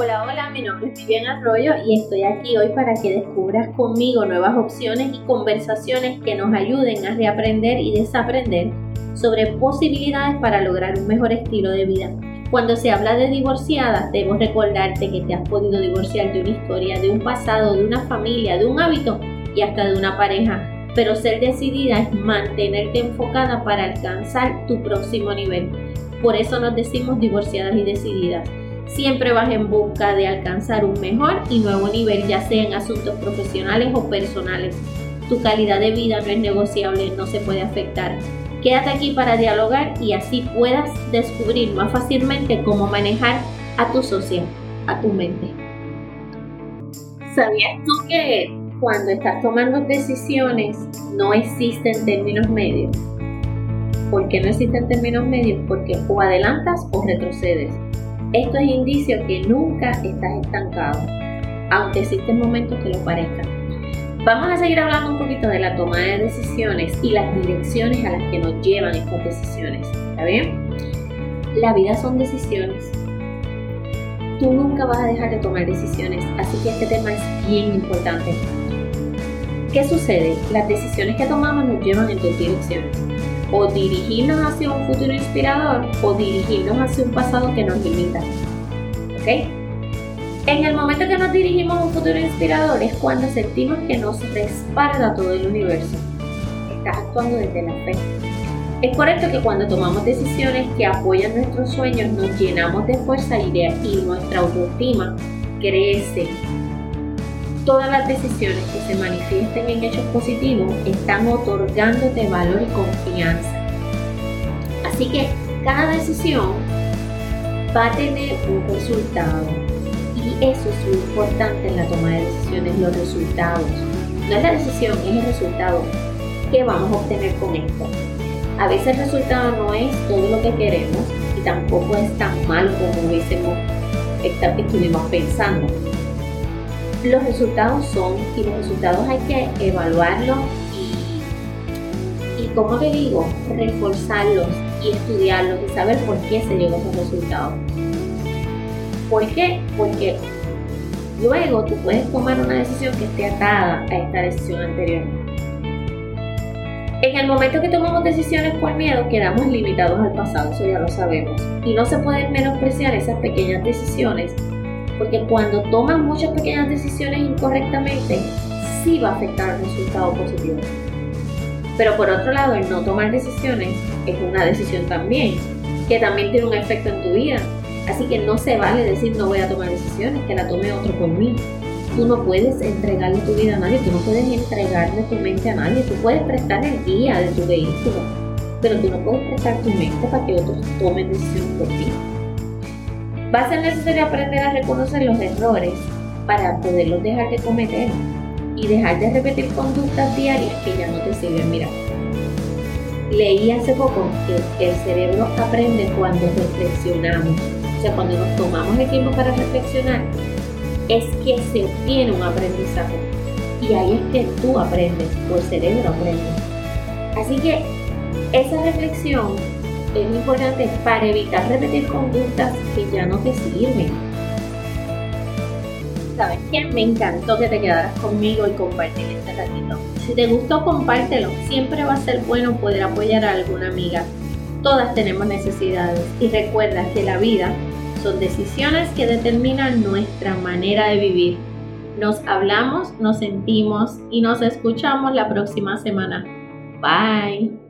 Hola, hola, mi nombre es Vivian Arroyo y estoy aquí hoy para que descubras conmigo nuevas opciones y conversaciones que nos ayuden a reaprender y desaprender sobre posibilidades para lograr un mejor estilo de vida. Cuando se habla de divorciadas, debo recordarte que te has podido divorciar de una historia, de un pasado, de una familia, de un hábito y hasta de una pareja. Pero ser decidida es mantenerte enfocada para alcanzar tu próximo nivel. Por eso nos decimos divorciadas y decididas siempre vas en busca de alcanzar un mejor y nuevo nivel, ya sea en asuntos profesionales o personales. Tu calidad de vida no es negociable, no se puede afectar. Quédate aquí para dialogar y así puedas descubrir más fácilmente cómo manejar a tu socia, a tu mente. ¿Sabías tú que cuando estás tomando decisiones no existen términos medios? ¿Por qué no existen términos medios? Porque o adelantas o retrocedes. Esto es indicio que nunca estás estancado, aunque existen momentos que lo parezcan. Vamos a seguir hablando un poquito de la toma de decisiones y las direcciones a las que nos llevan estas decisiones. ¿Está bien? La vida son decisiones. Tú nunca vas a dejar de tomar decisiones, así que este tema es bien importante. ¿Qué sucede? Las decisiones que tomamos nos llevan en dos direcciones o dirigirnos hacia un futuro inspirador o dirigirnos hacia un pasado que nos limita. ¿Ok? En el momento que nos dirigimos a un futuro inspirador es cuando sentimos que nos respalda todo el universo. Estás actuando desde la fe. Es correcto que cuando tomamos decisiones que apoyan nuestros sueños nos llenamos de fuerza y, y nuestra autoestima crece todas las decisiones que se manifiesten en hechos positivos están otorgándote valor y confianza. Así que cada decisión va a tener un resultado. Y eso es lo importante en la toma de decisiones, los resultados. No es la decisión, es el resultado. ¿Qué vamos a obtener con esto? A veces el resultado no es todo lo que queremos y tampoco es tan malo como hubiésemos estuvimos pensando los resultados son y los resultados hay que evaluarlos y, y como te digo, reforzarlos y estudiarlos y saber por qué se llegó a esos resultados. ¿Por qué? Porque luego tú puedes tomar una decisión que esté atada a esta decisión anterior. En el momento que tomamos decisiones por miedo, quedamos limitados al pasado, eso ya lo sabemos. Y no se pueden menospreciar esas pequeñas decisiones porque cuando tomas muchas pequeñas decisiones incorrectamente, sí va a afectar al resultado positivo. Pero por otro lado, el no tomar decisiones es una decisión también, que también tiene un efecto en tu vida. Así que no se vale decir no voy a tomar decisiones, que la tome otro por mí. Tú no puedes entregarle tu vida a nadie, tú no puedes entregarle tu mente a nadie, tú puedes prestar el guía de tu vehículo, pero tú no puedes prestar tu mente para que otros tomen decisiones por ti. Va a ser necesario aprender a reconocer los errores para poderlos dejar de cometer y dejar de repetir conductas diarias que ya no te sirven. Mira, leí hace poco que el cerebro aprende cuando reflexionamos. O sea, cuando nos tomamos el tiempo para reflexionar, es que se obtiene un aprendizaje. Y ahí es que tú aprendes, tu cerebro aprende. Así que esa reflexión es importante para evitar repetir conductas que ya no te sirven. ¿Sabes qué? Me encantó que te quedaras conmigo y compartir este ratito. Si te gustó, compártelo. Siempre va a ser bueno poder apoyar a alguna amiga. Todas tenemos necesidades y recuerda que la vida son decisiones que determinan nuestra manera de vivir. Nos hablamos, nos sentimos y nos escuchamos la próxima semana. Bye.